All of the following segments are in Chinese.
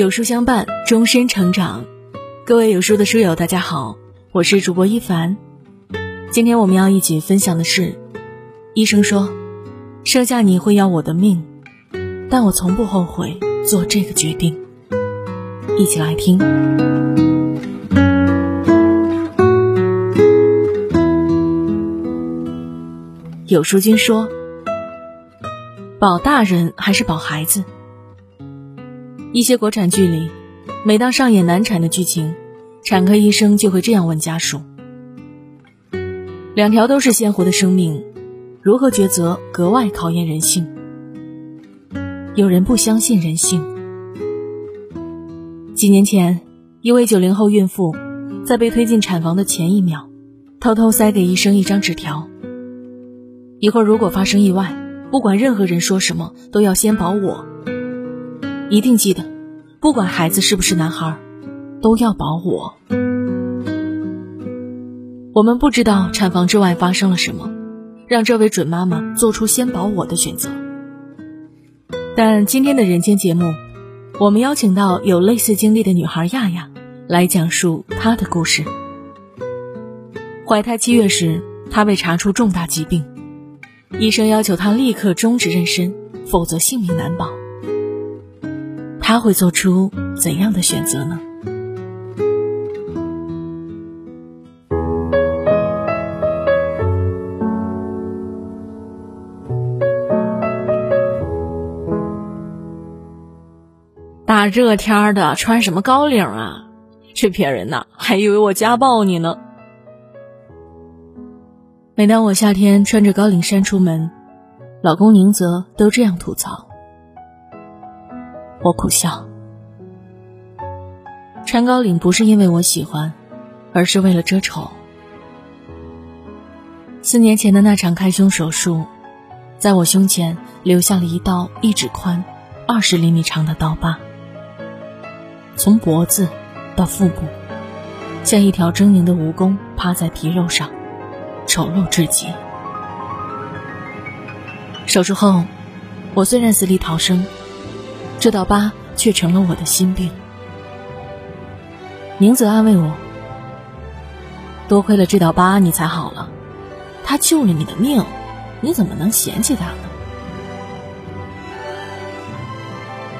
有书相伴，终身成长。各位有书的书友，大家好，我是主播一凡。今天我们要一起分享的是，医生说，生下你会要我的命，但我从不后悔做这个决定。一起来听。有书君说，保大人还是保孩子？一些国产剧里，每当上演难产的剧情，产科医生就会这样问家属：“两条都是鲜活的生命，如何抉择格外考验人性。”有人不相信人性。几年前，一位九零后孕妇在被推进产房的前一秒，偷偷塞给医生一张纸条：“一会儿如果发生意外，不管任何人说什么，都要先保我。”一定记得，不管孩子是不是男孩，都要保我。我们不知道产房之外发生了什么，让这位准妈妈做出先保我的选择。但今天的人间节目，我们邀请到有类似经历的女孩亚亚，来讲述她的故事。怀胎七月时，她被查出重大疾病，医生要求她立刻终止妊娠，否则性命难保。他会做出怎样的选择呢？大热天的，穿什么高领啊？去骗人呐！还以为我家暴你呢。每当我夏天穿着高领衫出门，老公宁泽都这样吐槽。我苦笑，穿高领不是因为我喜欢，而是为了遮丑。四年前的那场开胸手术，在我胸前留下了一道一指宽、二十厘米长的刀疤，从脖子到腹部，像一条狰狞的蜈蚣趴在皮肉上，丑陋至极。手术后，我虽然死里逃生。这道疤却成了我的心病。宁泽安慰我：“多亏了这道疤，你才好了。他救了你的命，你怎么能嫌弃他呢？”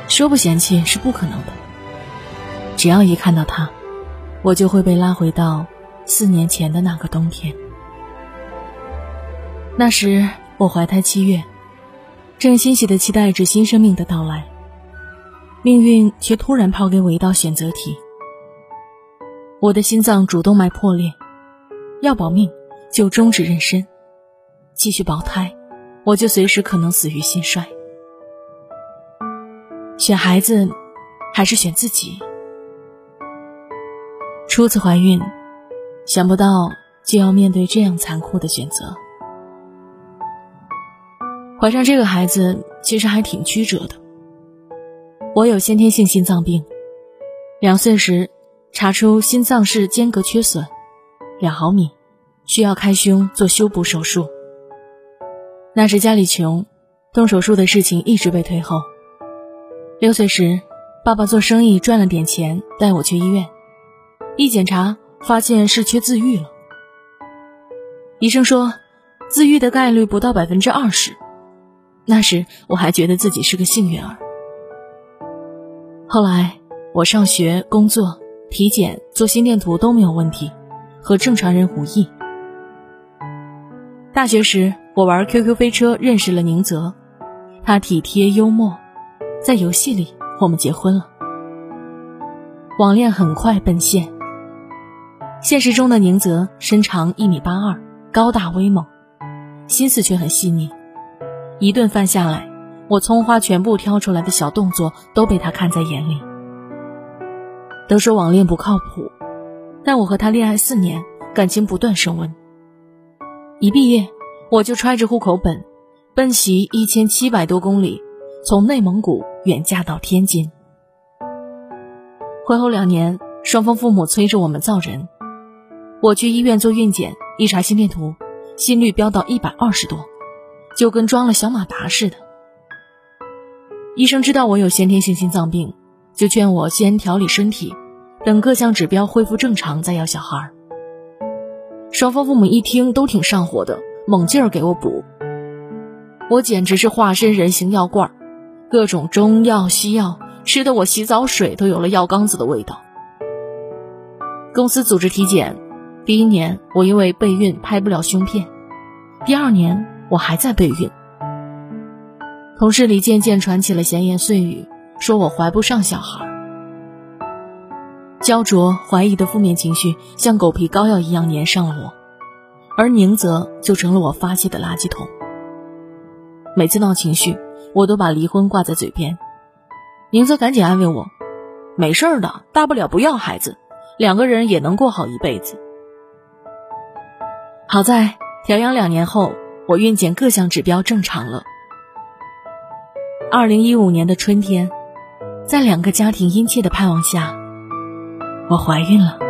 说不嫌弃是不可能的。只要一看到他，我就会被拉回到四年前的那个冬天。那时我怀胎七月，正欣喜的期待着新生命的到来。命运却突然抛给我一道选择题。我的心脏主动脉破裂，要保命就终止妊娠，继续保胎，我就随时可能死于心衰。选孩子，还是选自己？初次怀孕，想不到就要面对这样残酷的选择。怀上这个孩子，其实还挺曲折的。我有先天性心脏病，两岁时查出心脏室间隔缺损两毫米，需要开胸做修补手术。那时家里穷，动手术的事情一直被推后。六岁时，爸爸做生意赚了点钱，带我去医院，一检查发现是缺自愈了。医生说，自愈的概率不到百分之二十。那时我还觉得自己是个幸运儿。后来我上学、工作、体检、做心电图都没有问题，和正常人无异。大学时，我玩 QQ 飞车认识了宁泽，他体贴幽默，在游戏里我们结婚了。网恋很快奔现，现实中的宁泽身长一米八二，高大威猛，心思却很细腻，一顿饭下来。我葱花全部挑出来的小动作都被他看在眼里。都说网恋不靠谱，但我和他恋爱四年，感情不断升温。一毕业，我就揣着户口本，奔袭一千七百多公里，从内蒙古远嫁到天津。婚后两年，双方父母催着我们造人。我去医院做孕检，一查心电图，心率飙到一百二十多，就跟装了小马达似的。医生知道我有先天性心脏病，就劝我先调理身体，等各项指标恢复正常再要小孩。双方父母一听都挺上火的，猛劲儿给我补。我简直是化身人形药罐，各种中药西药吃的我洗澡水都有了药缸子的味道。公司组织体检，第一年我因为备孕拍不了胸片，第二年我还在备孕。同事里渐渐传起了闲言碎语，说我怀不上小孩。焦灼、怀疑的负面情绪像狗皮膏药一样粘上了我，而宁泽就成了我发泄的垃圾桶。每次闹情绪，我都把离婚挂在嘴边。宁泽赶紧安慰我：“没事的，大不了不要孩子，两个人也能过好一辈子。”好在调养两年后，我孕检各项指标正常了。二零一五年的春天，在两个家庭殷切的盼望下，我怀孕了。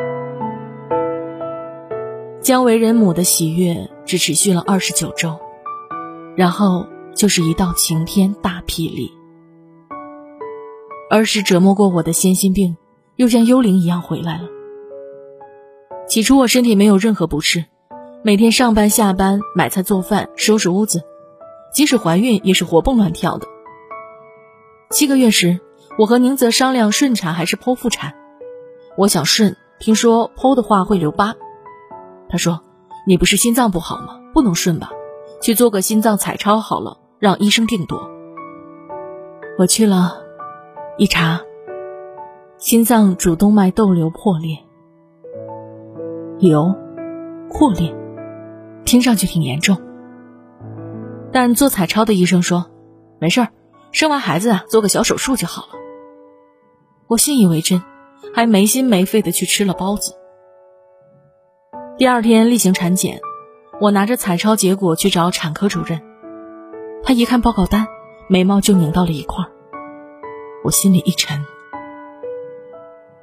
将为人母的喜悦只持续了二十九周，然后就是一道晴天大霹雳。儿时折磨过我的先心病，又像幽灵一样回来了。起初我身体没有任何不适，每天上班下班、买菜做饭、收拾屋子，即使怀孕也是活蹦乱跳的。七个月时，我和宁泽商量顺产还是剖腹产。我想顺，听说剖的话会留疤。他说：“你不是心脏不好吗？不能顺吧？去做个心脏彩超好了，让医生定夺。”我去了，一查，心脏主动脉窦瘤破裂。瘤，破裂，听上去挺严重。但做彩超的医生说，没事儿。生完孩子啊，做个小手术就好了。我信以为真，还没心没肺的去吃了包子。第二天例行产检，我拿着彩超结果去找产科主任，他一看报告单，眉毛就拧到了一块我心里一沉。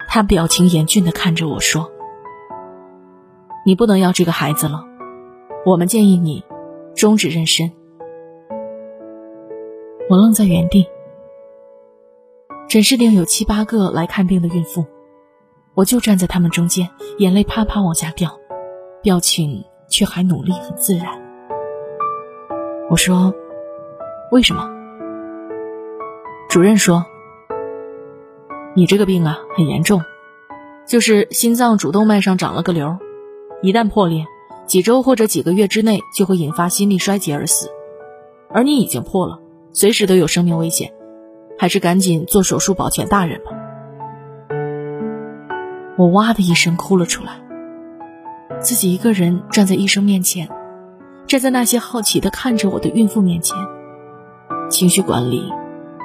他表情严峻的看着我说：“你不能要这个孩子了，我们建议你终止妊娠。”我愣在原地。诊室里有七八个来看病的孕妇，我就站在他们中间，眼泪啪啪往下掉，表情却还努力很自然。我说：“为什么？”主任说：“你这个病啊很严重，就是心脏主动脉上长了个瘤，一旦破裂，几周或者几个月之内就会引发心力衰竭而死，而你已经破了。”随时都有生命危险，还是赶紧做手术保全大人吧。我哇的一声哭了出来，自己一个人站在医生面前，站在那些好奇的看着我的孕妇面前，情绪管理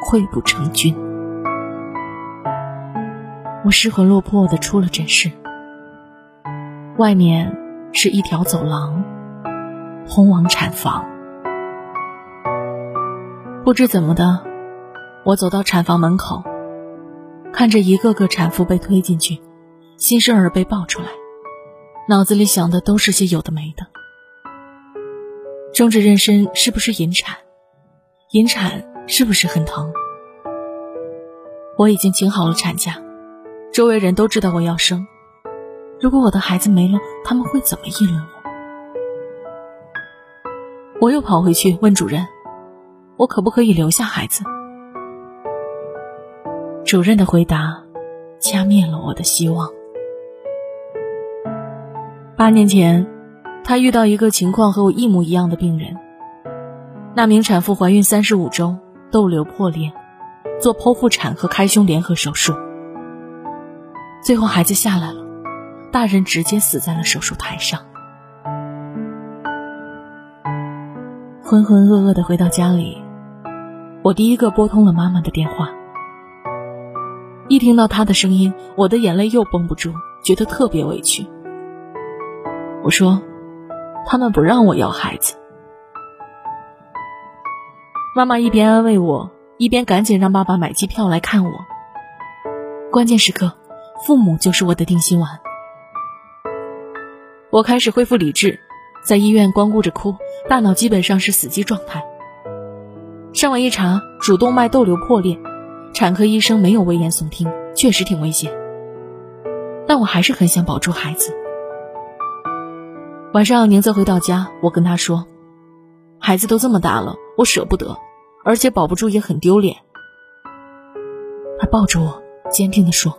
溃不成军。我失魂落魄的出了诊室，外面是一条走廊，通往产房。不知怎么的，我走到产房门口，看着一个个产妇被推进去，新生儿被抱出来，脑子里想的都是些有的没的。终止妊娠是不是引产？引产是不是很疼？我已经请好了产假，周围人都知道我要生。如果我的孩子没了，他们会怎么议论我？我又跑回去问主任。我可不可以留下孩子？主任的回答掐灭了我的希望。八年前，他遇到一个情况和我一模一样的病人。那名产妇怀孕三十五周，窦瘤破裂，做剖腹产和开胸联合手术，最后孩子下来了，大人直接死在了手术台上。浑浑噩噩的回到家里。我第一个拨通了妈妈的电话，一听到她的声音，我的眼泪又绷不住，觉得特别委屈。我说：“他们不让我要孩子。”妈妈一边安慰我，一边赶紧让爸爸买机票来看我。关键时刻，父母就是我的定心丸。我开始恢复理智，在医院光顾着哭，大脑基本上是死机状态。上网一查，主动脉窦瘤破裂，产科医生没有危言耸听，确实挺危险。但我还是很想保住孩子。晚上宁泽回到家，我跟他说：“孩子都这么大了，我舍不得，而且保不住也很丢脸。”他抱着我，坚定地说：“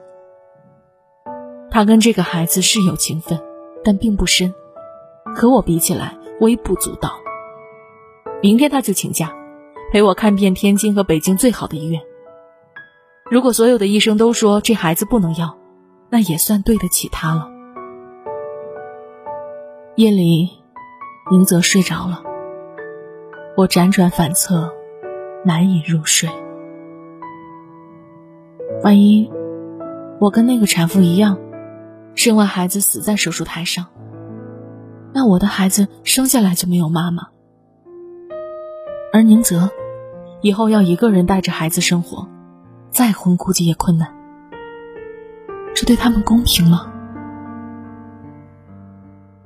他跟这个孩子是有情分，但并不深，和我比起来微不足道。明天他就请假，陪我看遍天津和北京最好的医院。如果所有的医生都说这孩子不能要，那也算对得起他了。”夜里，宁泽睡着了，我辗转反侧，难以入睡。万一我跟那个产妇一样，生完孩子死在手术台上，那我的孩子生下来就没有妈妈，而宁泽以后要一个人带着孩子生活，再婚估计也困难。这对他们公平吗？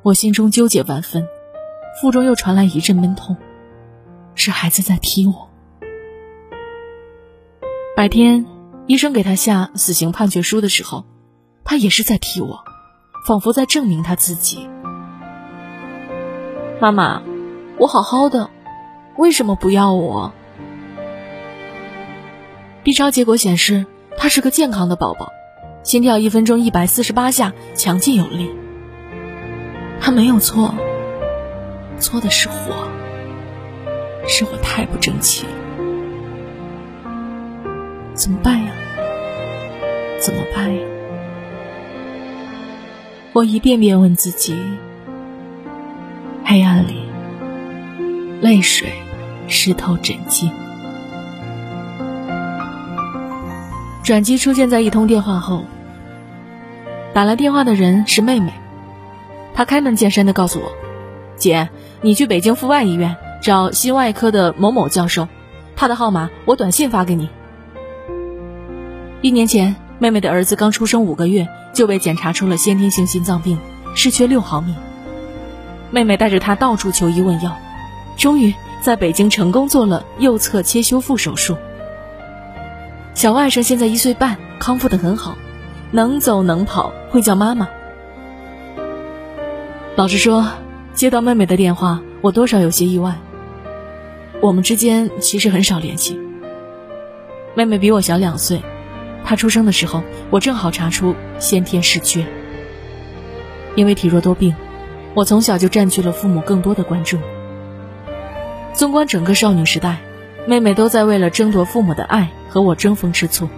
我心中纠结万分，腹中又传来一阵闷痛，是孩子在踢我。白天。医生给他下死刑判决书的时候，他也是在踢我，仿佛在证明他自己。妈妈，我好好的，为什么不要我？B 超结果显示他是个健康的宝宝，心跳一分钟一百四十八下，强劲有力。他没有错，错的是我，是我太不争气了。怎么办呀？怎么办呀？我一遍遍问自己。黑暗里，泪水湿透枕巾。转机出现在一通电话后，打来电话的人是妹妹，她开门见山的告诉我：“姐，你去北京阜外医院找心外科的某某教授，他的号码我短信发给你。”一年前，妹妹的儿子刚出生五个月，就被检查出了先天性心脏病，失缺六毫米。妹妹带着他到处求医问药，终于在北京成功做了右侧切修复手术。小外甥现在一岁半，康复的很好，能走能跑，会叫妈妈。老实说，接到妹妹的电话，我多少有些意外。我们之间其实很少联系。妹妹比我小两岁。她出生的时候，我正好查出先天失缺。因为体弱多病，我从小就占据了父母更多的关注。纵观整个少女时代，妹妹都在为了争夺父母的爱和我争风吃醋，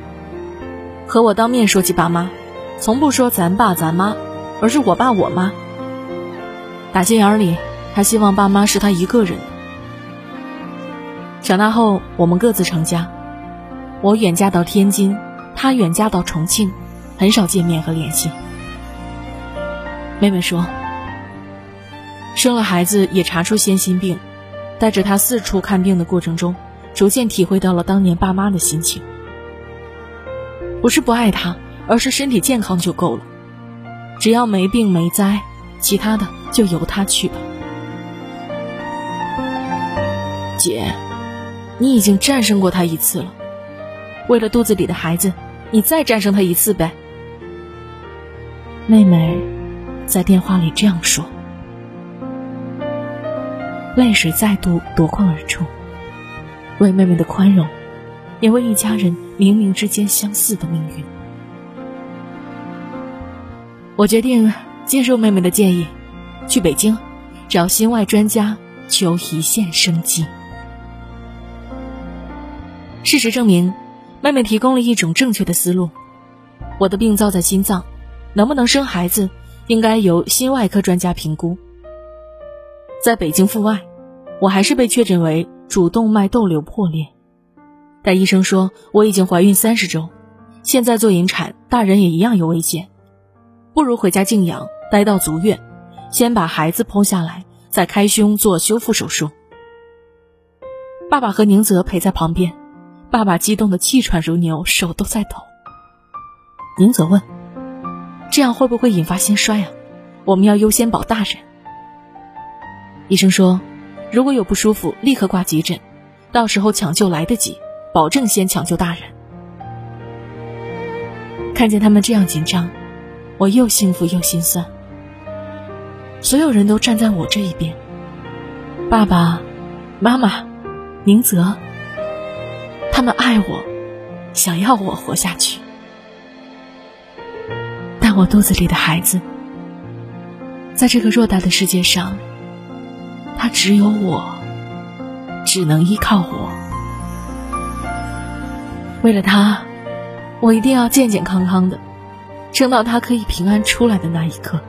和我当面说起爸妈，从不说咱爸咱妈，而是我爸我妈。打心眼里，她希望爸妈是她一个人。长大后，我们各自成家，我远嫁到天津。他远嫁到重庆，很少见面和联系。妹妹说，生了孩子也查出先心病，带着他四处看病的过程中，逐渐体会到了当年爸妈的心情。不是不爱他，而是身体健康就够了，只要没病没灾，其他的就由他去吧。姐，你已经战胜过他一次了，为了肚子里的孩子。你再战胜他一次呗。妹妹在电话里这样说，泪水再度夺眶而出，为妹妹的宽容，也为一家人冥冥之间相似的命运。我决定接受妹妹的建议，去北京找心外专家求一线生机。事实证明。妹妹提供了一种正确的思路：我的病灶在心脏，能不能生孩子，应该由心外科专家评估。在北京阜外，我还是被确诊为主动脉窦瘤破裂，但医生说我已经怀孕三十周，现在做引产，大人也一样有危险，不如回家静养，待到足月，先把孩子剖下来，再开胸做修复手术。爸爸和宁泽陪在旁边。爸爸激动的气喘如牛，手都在抖。宁泽问：“这样会不会引发心衰啊？我们要优先保大人。”医生说：“如果有不舒服，立刻挂急诊，到时候抢救来得及，保证先抢救大人。”看见他们这样紧张，我又幸福又心酸。所有人都站在我这一边，爸爸妈妈、宁泽，他们爱我，想要我活下去。但我肚子里的孩子，在这个偌大的世界上，他只有我，只能依靠我。为了他，我一定要健健康康的，撑到他可以平安出来的那一刻。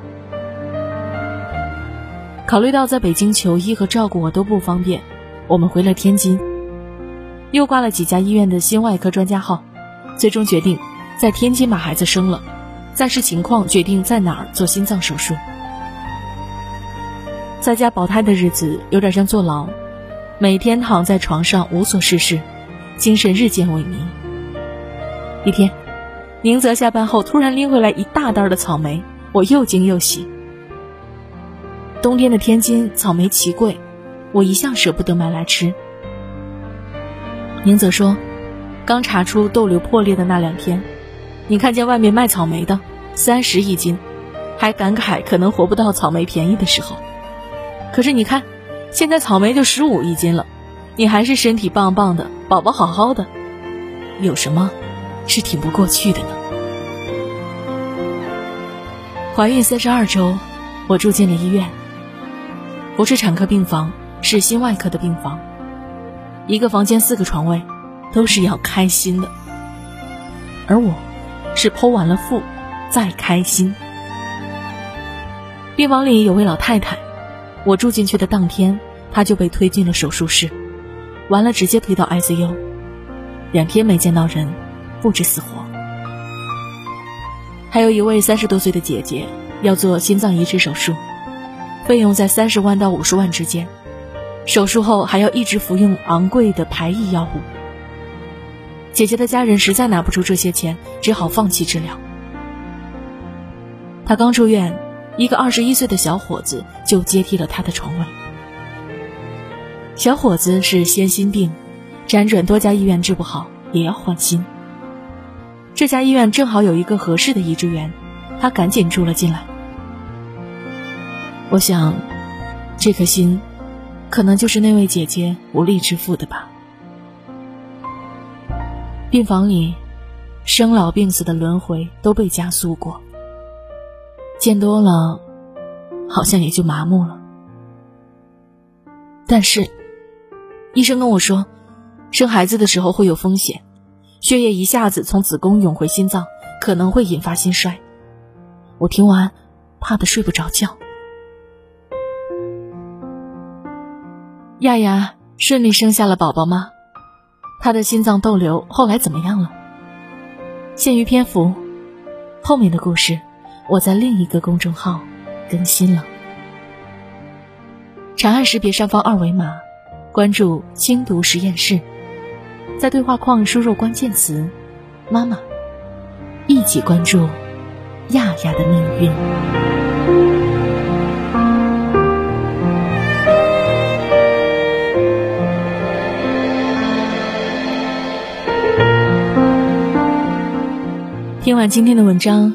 考虑到在北京求医和照顾我都不方便，我们回了天津，又挂了几家医院的心外科专家号，最终决定在天津把孩子生了，再视情况决定在哪儿做心脏手术。在家保胎的日子有点像坐牢，每天躺在床上无所事事，精神日渐萎靡。一天，宁泽下班后突然拎回来一大袋的草莓，我又惊又喜。冬天的天津草莓奇贵，我一向舍不得买来吃。宁泽说：“刚查出豆瘤破裂的那两天，你看见外面卖草莓的三十一斤，还感慨可能活不到草莓便宜的时候。可是你看，现在草莓就十五一斤了，你还是身体棒棒的，宝宝好好的，有什么是挺不过去的呢？”怀孕三十二周，我住进了医院。不是产科病房，是心外科的病房。一个房间四个床位，都是要开心的。而我，是剖完了腹，再开心。病房里有位老太太，我住进去的当天，她就被推进了手术室，完了直接推到 ICU，两天没见到人，不知死活。还有一位三十多岁的姐姐，要做心脏移植手术。费用在三十万到五十万之间，手术后还要一直服用昂贵的排异药物。姐姐的家人实在拿不出这些钱，只好放弃治疗。她刚出院，一个二十一岁的小伙子就接替了他的床位。小伙子是先心病，辗转多家医院治不好，也要换心。这家医院正好有一个合适的移植员，他赶紧住了进来。我想，这颗心，可能就是那位姐姐无力支付的吧。病房里，生老病死的轮回都被加速过，见多了，好像也就麻木了。但是，医生跟我说，生孩子的时候会有风险，血液一下子从子宫涌回心脏，可能会引发心衰。我听完，怕的睡不着觉。亚亚顺利生下了宝宝吗？她的心脏窦瘤后来怎么样了？限于篇幅，后面的故事我在另一个公众号更新了。长按识别上方二维码，关注“轻读实验室”，在对话框输入关键词“妈妈”，一起关注亚亚的命运。听完今天的文章，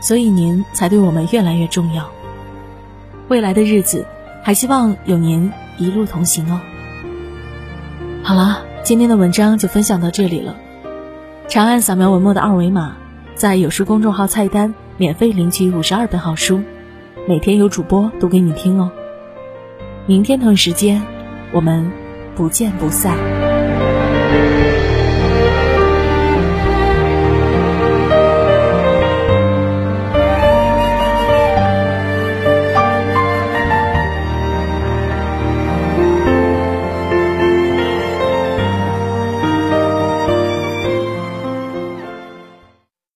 所以您才对我们越来越重要。未来的日子，还希望有您一路同行哦。好了，今天的文章就分享到这里了。长按扫描文末的二维码，在有书公众号菜单免费领取五十二本好书，每天有主播读给你听哦。明天同一时间，我们不见不散。